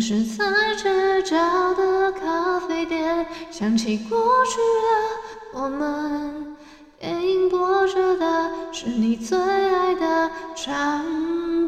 是在街角的咖啡店，想起过去的我们。电影播着的是你最爱的唱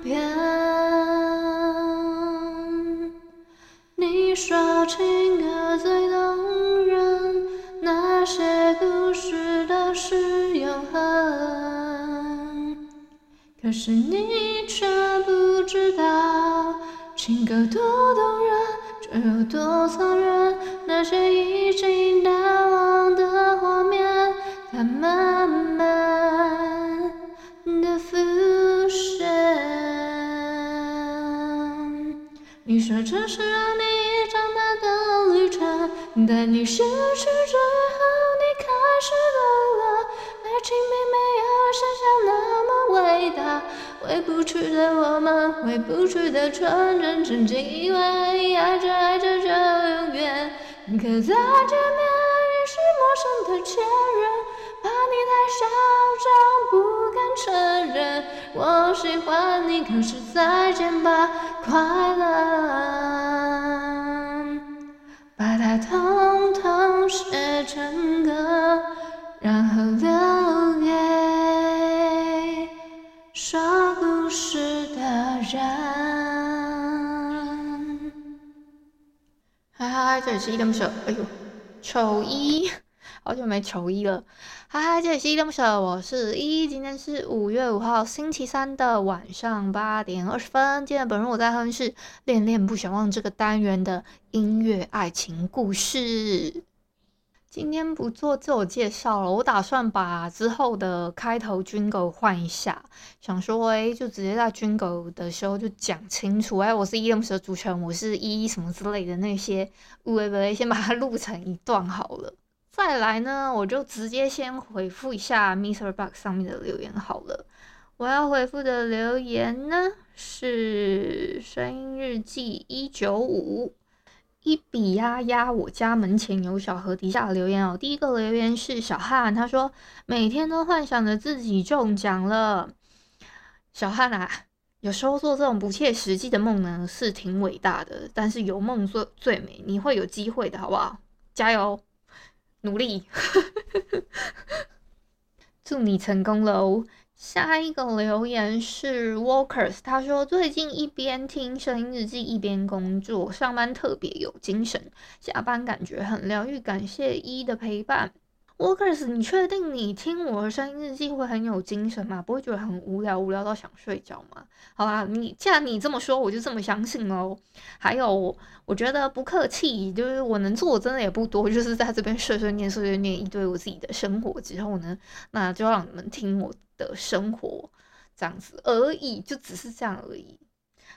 片，你说情歌最动人，那些故事都是永恒。可是你却不，情歌多动人，却又多残忍，那些已经淡忘的画面。它慢慢的浮现。你说这是让你长大的旅程，但你失去之后，你开始懂了，爱情并没有想象那么伟大。回不去的我们，回不去的纯真，曾经以为爱着爱着就永远，可再见面已是陌生的前任。怕你太嚣张，不敢承认我喜欢你，可是再见吧，快乐，把它统统写成歌，然后留嗨，这里是一灯舍，哎呦，丑一。好久没丑一了，嗨嗨，这里是一灯舍，我是一，今天是五月五号星期三的晚上八点二十分。今天本人我在哼是《恋恋不想忘》这个单元的音乐爱情故事。今天不做自我介绍了，我打算把之后的开头 jingle 换一下，想说哎，就直接在 jingle 的时候就讲清楚，哎，我是 EMS 的主持人，我是一什么之类的那些，喂喂，先把它录成一段好了。再来呢，我就直接先回复一下 MixerBox 上面的留言好了。我要回复的留言呢是声音日记一九五一笔呀呀，我家门前有小河底下留言哦。第一个留言是小汉，他说每天都幻想着自己中奖了。小汉啊，有时候做这种不切实际的梦呢是挺伟大的，但是有梦最最美，你会有机会的，好不好？加油！努力，祝你成功喽！下一个留言是 Walkers，他说最近一边听声音日记一边工作，上班特别有精神，下班感觉很疗愈，感谢一的陪伴。Walkers，你确定你听我的声音日记会很有精神吗？不会觉得很无聊，无聊到想睡觉吗？好啦，你既然你这么说，我就这么相信喽。还有，我觉得不客气，就是我能做的真的也不多，就是在这边碎碎念、碎碎念一堆我自己的生活之后呢，那就让你们听我的生活这样子而已，就只是这样而已。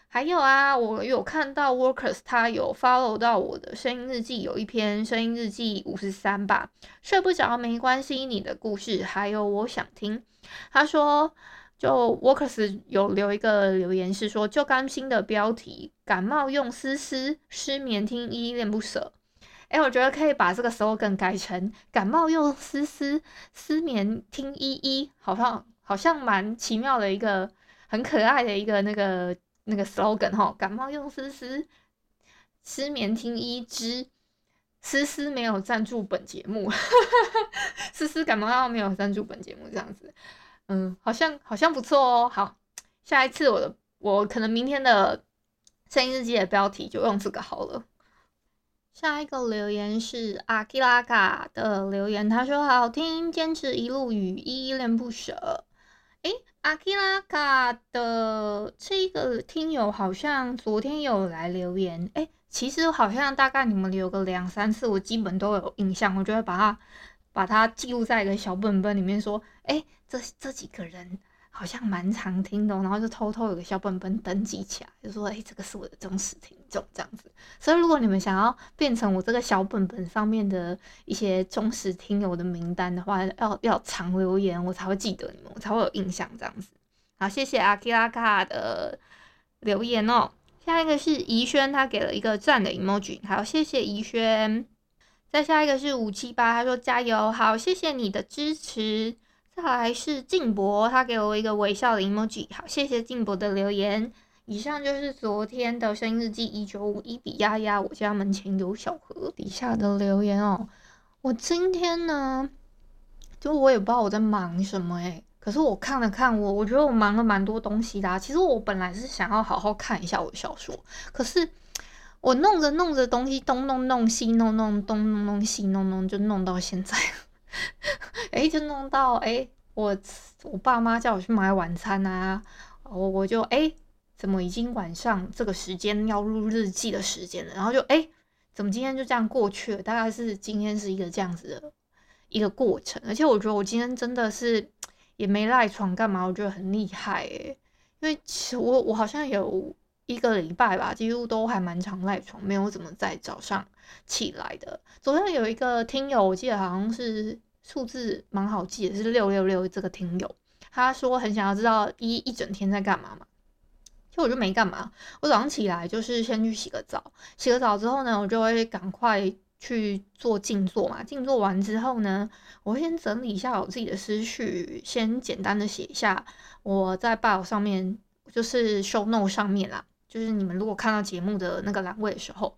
还有啊，我有看到 Workers 他有 follow 到我的声音日记，有一篇声音日记五十三吧，睡不着没关系，你的故事还有我想听。他说，就 Workers 有留一个留言是说，就甘心的标题，感冒用丝丝，失眠听依依恋不舍。哎，我觉得可以把这个 slogan 改成感冒用丝丝，失眠听依依，好像好像蛮奇妙的一个，很可爱的一个那个。那个 slogan 哈，感冒用思思，失眠听依依之，丝丝没有赞助本节目，思思感冒药没有赞助本节目，这样子，嗯，好像好像不错哦。好，下一次我的我可能明天的声音日记的标题就用这个好了。下一个留言是阿基拉嘎的留言，他说好听，坚持一路与依依恋不舍。诶，阿基拉卡的这个听友好像昨天有来留言，诶，其实好像大概你们留个两三次，我基本都有印象，我就会把它把它记录在一个小本本里面，说，诶，这这几个人。好像蛮常听的，然后就偷偷有个小本本登记起来，就说：“哎、欸，这个是我的忠实听众，这样子。”所以，如果你们想要变成我这个小本本上面的一些忠实听友的名单的话，要要常留言，我才会记得你们，我才会有印象这样子。好，谢谢阿基拉卡的留言哦。下一个是怡轩，他给了一个赞的 emoji，好，谢谢怡轩。再下一个是五七八，他说加油，好，谢谢你的支持。再来是静博，他给我一个微笑的 emoji，好，谢谢静博的留言。以上就是昨天的声音日记一九五一比丫丫，我家门前有小河底下的留言哦。我今天呢，就我也不知道我在忙什么诶，可是我看了看我，我觉得我忙了蛮多东西的啊。其实我本来是想要好好看一下我的小说，可是我弄着弄着东西，东弄弄西弄弄，东弄弄西弄弄，就弄到现在。哎，就弄到哎，我我爸妈叫我去买晚餐啊，我我就哎，怎么已经晚上这个时间要录日记的时间了？然后就哎，怎么今天就这样过去了？大概是今天是一个这样子的一个过程，而且我觉得我今天真的是也没赖床干嘛，我觉得很厉害哎，因为其实我我好像有一个礼拜吧，几乎都还蛮常赖床，没有怎么在早上起来的。昨天有一个听友，我记得好像是。数字蛮好记的，是六六六。这个听友他说很想要知道一一整天在干嘛嘛，其实我就没干嘛。我早上起来就是先去洗个澡，洗个澡之后呢，我就会赶快去做静坐嘛。静坐完之后呢，我会先整理一下我自己的思绪，先简单的写一下我在 b i 上面，就是 show note 上面啦，就是你们如果看到节目的那个栏位的时候，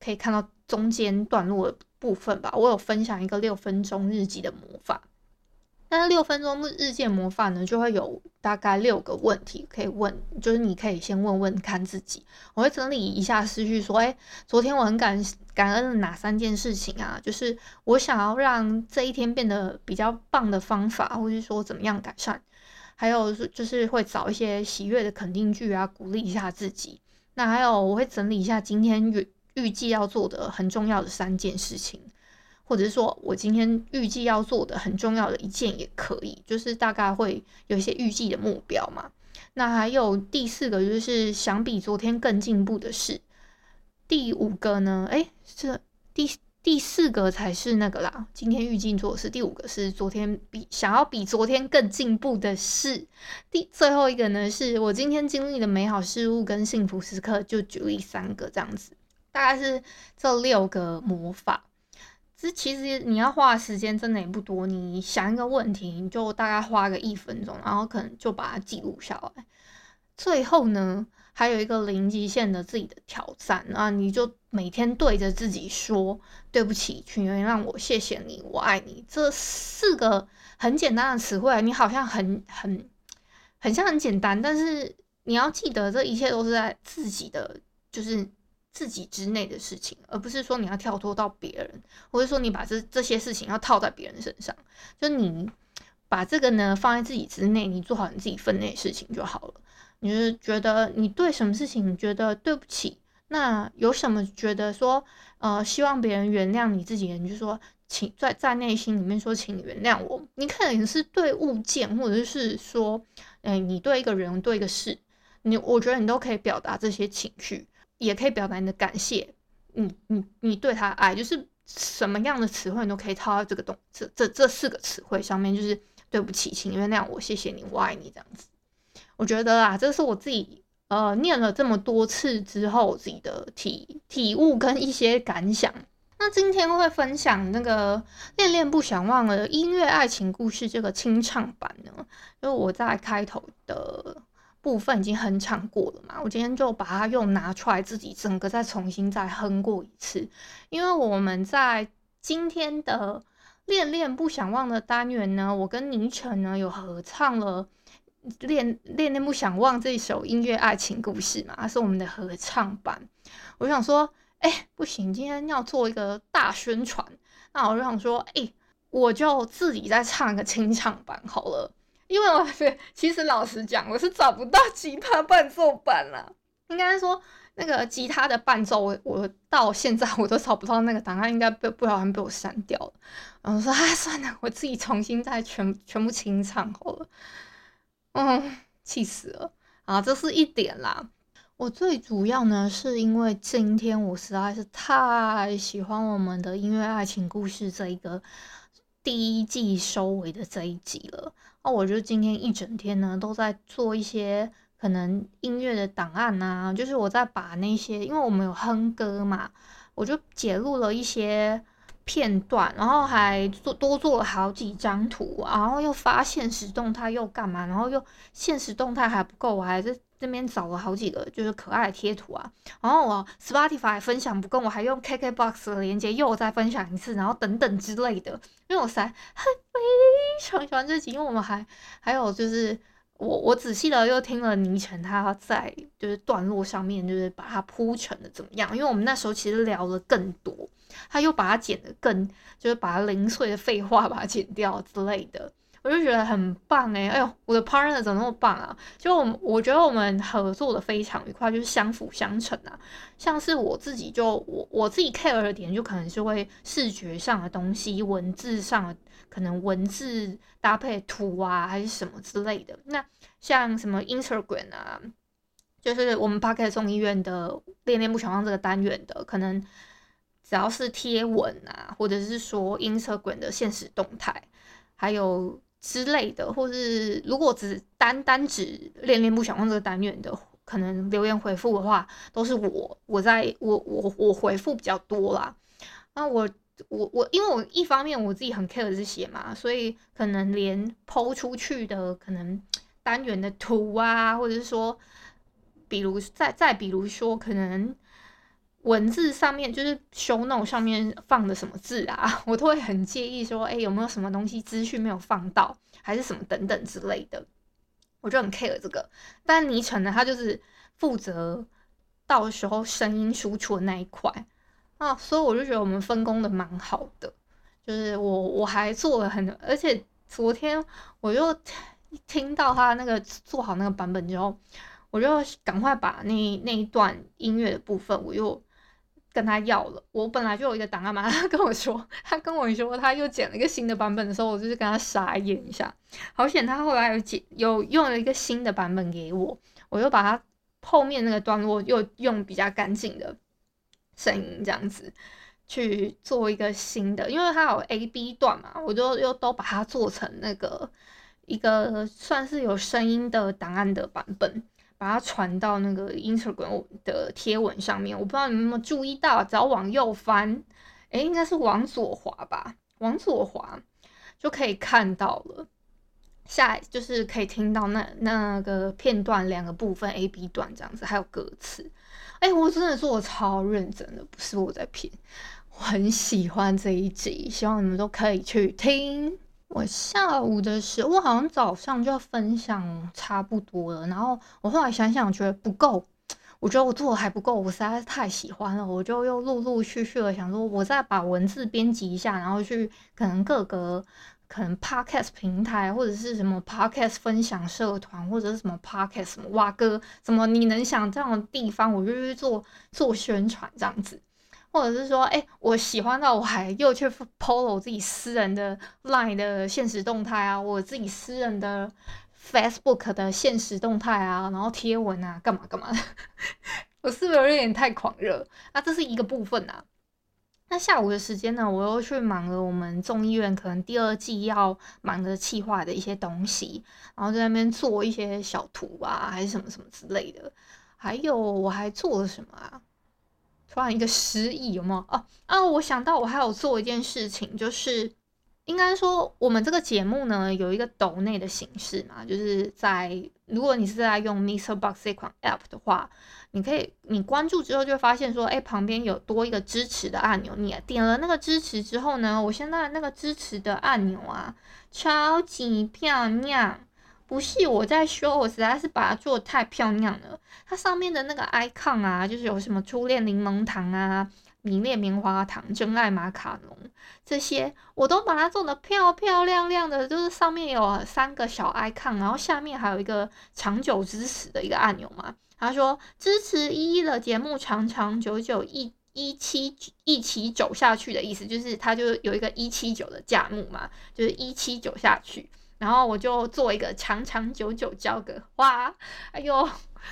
可以看到中间段落的部分吧，我有分享一个六分钟日记的魔法。那六分钟日记的魔法呢，就会有大概六个问题可以问，就是你可以先问问看自己。我会整理一下思绪，说，哎，昨天我很感感恩哪三件事情啊？就是我想要让这一天变得比较棒的方法，或者是说怎么样改善。还有就是会找一些喜悦的肯定句啊，鼓励一下自己。那还有我会整理一下今天预计要做的很重要的三件事情，或者是说我今天预计要做的很重要的一件也可以，就是大概会有一些预计的目标嘛。那还有第四个就是想比昨天更进步的事。第五个呢？诶，这第第四个才是那个啦。今天预计做的事，第五个是昨天比想要比昨天更进步的事。第最后一个呢，是我今天经历的美好事物跟幸福时刻，就举例三个这样子。大概是这六个魔法，这其实你要花的时间真的也不多。你想一个问题，你就大概花个一分钟，然后可能就把它记录下来。最后呢，还有一个零极限的自己的挑战啊，你就每天对着自己说：“对不起，请原谅我，谢谢你，我爱你。”这四个很简单的词汇，你好像很很很像很简单，但是你要记得，这一切都是在自己的，就是。自己之内的事情，而不是说你要跳脱到别人，或者说你把这这些事情要套在别人身上。就你把这个呢放在自己之内，你做好你自己分内的事情就好了。你就是觉得你对什么事情你觉得对不起，那有什么觉得说呃希望别人原谅你自己，你就说请在在内心里面说请原谅我。你可能是对物件，或者是说嗯、你对一个人对一个事，你我觉得你都可以表达这些情绪。也可以表达你的感谢，你你你对他爱，就是什么样的词汇你都可以套到这个东这这这四个词汇上面，就是对不起，请原谅我，谢谢你，我爱你这样子。我觉得啊，这是我自己呃念了这么多次之后自己的体体悟跟一些感想。那今天会分享那个恋恋不想忘的音乐爱情故事这个清唱版呢，因为我在开头的。部分已经哼唱过了嘛，我今天就把它又拿出来，自己整个再重新再哼过一次。因为我们在今天的恋恋不想忘的单元呢，我跟倪晨呢有合唱了《恋恋恋不想忘》这首音乐爱情故事嘛，它是我们的合唱版。我想说，哎、不行，今天要做一个大宣传，那我就想说，哎、我就自己再唱一个清唱版好了。因为我是其实老实讲，我是找不到吉他伴奏版了。应该说那个吉他的伴奏，我我到现在 我都找不到那个档案，应该被不小心被我删掉了。然后说啊，算了，我自己重新再全全部清唱好了。嗯，气死了啊！这是一点啦。我最主要呢，是因为今天我实在是太喜欢我们的音乐爱情故事这一个第一季收尾的这一集了。那我就今天一整天呢，都在做一些可能音乐的档案啊，就是我在把那些，因为我们有哼歌嘛，我就截录了一些片段，然后还做多做了好几张图，然后又发现实动态又干嘛，然后又现实动态还不够，我还是。这边找了好几个就是可爱的贴图啊，然后我 Spotify 分享不够，我还用 KKBOX 的链接又再分享一次，然后等等之类的，因为我才非常喜欢这集，因为我们还还有就是我我仔细的又听了倪晨他在就是段落上面就是把它铺成的怎么样，因为我们那时候其实聊了更多，他又把它剪得更就是把它零碎的废话把它剪掉之类的。我就觉得很棒诶，哎呦，我的 partner 怎么那么棒啊？就我我觉得我们合作的非常愉快，就是相辅相成啊。像是我自己就我我自己 care 的点，就可能是会视觉上的东西，文字上的可能文字搭配图啊，还是什么之类的。那像什么 Instagram 啊，就是我们 Podcast 众议院的恋恋不想忘这个单元的，可能只要是贴文啊，或者是说 Instagram 的现实动态，还有。之类的，或是如果只单单指恋恋不想忘这个单元的，可能留言回复的话，都是我我在我我我回复比较多啦。那我我我，因为我一方面我自己很 care 这些嘛，所以可能连抛出去的可能单元的图啊，或者是说，比如再再比如说可能。文字上面就是 show no 上面放的什么字啊，我都会很介意说，哎、有没有什么东西资讯没有放到，还是什么等等之类的，我就很 care 这个。但倪晨呢，他就是负责到时候声音输出的那一块啊，所以我就觉得我们分工的蛮好的。就是我我还做了很，而且昨天我又听到他那个做好那个版本之后，我就赶快把那那一段音乐的部分我又。跟他要了，我本来就有一个档案嘛，他跟我说，他跟我说他又剪了一个新的版本的时候，我就是跟他傻眼一下。好险他后来有剪，有用了一个新的版本给我，我又把他后面那个段落又用比较干净的声音这样子去做一个新的，因为它有 A B 段嘛，我就又都把它做成那个一个算是有声音的档案的版本。把它传到那个 Instagram 的贴文上面，我不知道你们有没有注意到，只要往右翻，诶，应该是往左滑吧，往左滑就可以看到了。下就是可以听到那那个片段两个部分 A B 段这样子，还有歌词。诶，我真的做的超认真的，不是我在骗，我很喜欢这一集，希望你们都可以去听。我下午的时候，我好像早上就分享差不多了，然后我后来想想觉得不够，我觉得我做的还不够，我实在是太喜欢了，我就又陆陆续续的想说，我再把文字编辑一下，然后去可能各个可能 podcast 平台或者是什么 podcast 分享社团或者是什么 podcast 什么哇哥什么你能想这样的地方，我就去做做宣传这样子。或者是说，哎、我喜欢到我还又去 PO 了我自己私人的 Line 的现实动态啊，我自己私人的 Facebook 的现实动态啊，然后贴文啊，干嘛干嘛的，我是不是有点太狂热？那这是一个部分啊。那下午的时间呢，我又去忙了我们众议院可能第二季要忙着企划的一些东西，然后在那边做一些小图啊，还是什么什么之类的。还有我还做了什么啊？突然一个失忆，有没有？哦哦，我想到我还有做一件事情，就是应该说我们这个节目呢有一个抖内的形式嘛，就是在如果你是在用 Mr. Box 这款 App 的话，你可以你关注之后就会发现说，哎，旁边有多一个支持的按钮，你点了那个支持之后呢，我现在那个支持的按钮啊，超级漂亮。不是我在说，我实在是把它做得太漂亮了。它上面的那个 icon 啊，就是有什么初恋柠檬糖啊、迷恋棉花糖、真爱马卡龙，这些我都把它做的漂漂亮亮的，就是上面有三个小 icon，然后下面还有一个长久支持的一个按钮嘛。他说支持依依的节目长长久久一一七一起走下去的意思，就是他就有一个一七九的价目嘛，就是一七九下去。然后我就做一个长长久久交个哇，哎呦，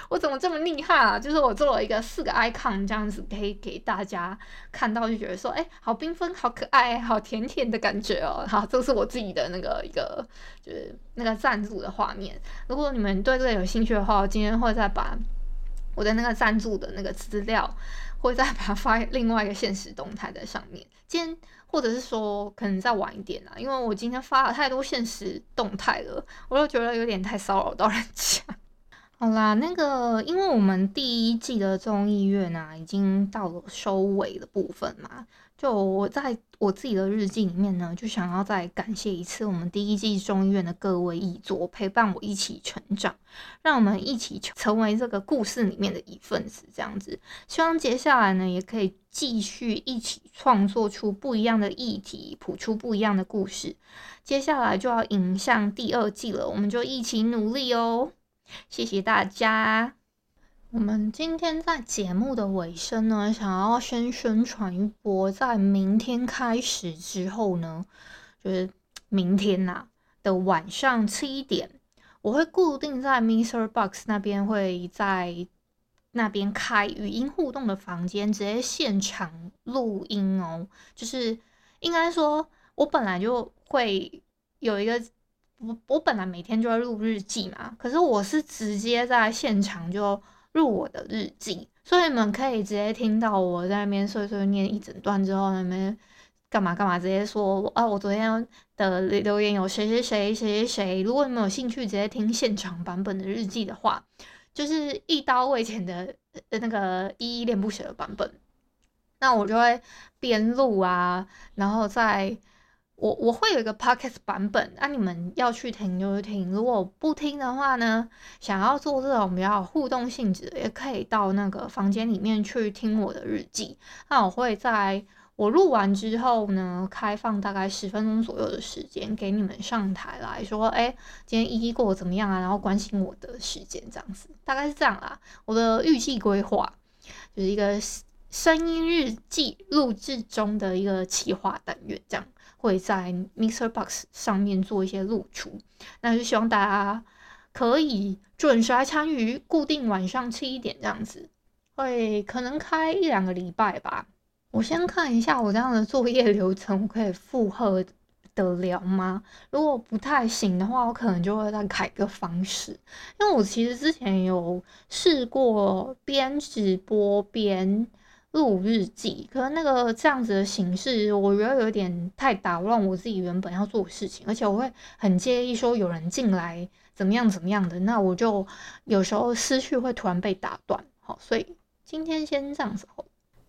我怎么这么厉害啊？就是我做了一个四个 icon 这样子，可以给大家看到，就觉得说，哎，好缤纷，好可爱，好甜甜的感觉哦。好，这是我自己的那个一个，就是那个赞助的画面。如果你们对这个有兴趣的话，我今天会再把我的那个赞助的那个资料，会再把它发另外一个现实动态在上面。今天。或者是说，可能再晚一点啊，因为我今天发了太多现实动态了，我又觉得有点太骚扰到人家。好啦，那个，因为我们第一季的综艺院啊，已经到了收尾的部分嘛。就我在我自己的日记里面呢，就想要再感谢一次我们第一季中医院的各位议佐，陪伴我一起成长，让我们一起成为这个故事里面的一份子。这样子，希望接下来呢，也可以继续一起创作出不一样的议题，谱出不一样的故事。接下来就要迎向第二季了，我们就一起努力哦。谢谢大家。我们今天在节目的尾声呢，想要先宣传一波，在明天开始之后呢，就是明天呐、啊、的晚上七点，我会固定在 MixerBox 那边，会在那边开语音互动的房间，直接现场录音哦。就是应该说，我本来就会有一个，我我本来每天就会录日记嘛，可是我是直接在现场就。入我的日记，所以你们可以直接听到我在那边碎碎念一整段之后，那边干嘛干嘛，直接说啊，我昨天的留言有谁谁谁谁谁谁。如果你们有兴趣直接听现场版本的日记的话，就是一刀未剪的那个依依恋不舍的版本，那我就会边录啊，然后再。我我会有一个 podcast 版本，那、你们要去听就去听，如果不听的话呢，想要做这种比较互动性质的，也可以到那个房间里面去听我的日记。那我会在我录完之后呢，开放大概十分钟左右的时间给你们上台来说，哎，今天一一过怎么样啊？然后关心我的时间这样子，大概是这样啦。我的预计规划就是一个声音日记录制中的一个企划单元这样。会在 MixerBox 上面做一些露出，那就希望大家可以准时来参与，固定晚上七点这样子，会可能开一两个礼拜吧。我先看一下我这样的作业流程，我可以负荷得了吗？如果不太行的话，我可能就会再改个方式，因为我其实之前有试过边直播边。录日记，可能那个这样子的形式，我觉得有点太打乱我自己原本要做的事情，而且我会很介意说有人进来怎么样怎么样的，那我就有时候思绪会突然被打断，好，所以今天先这样子。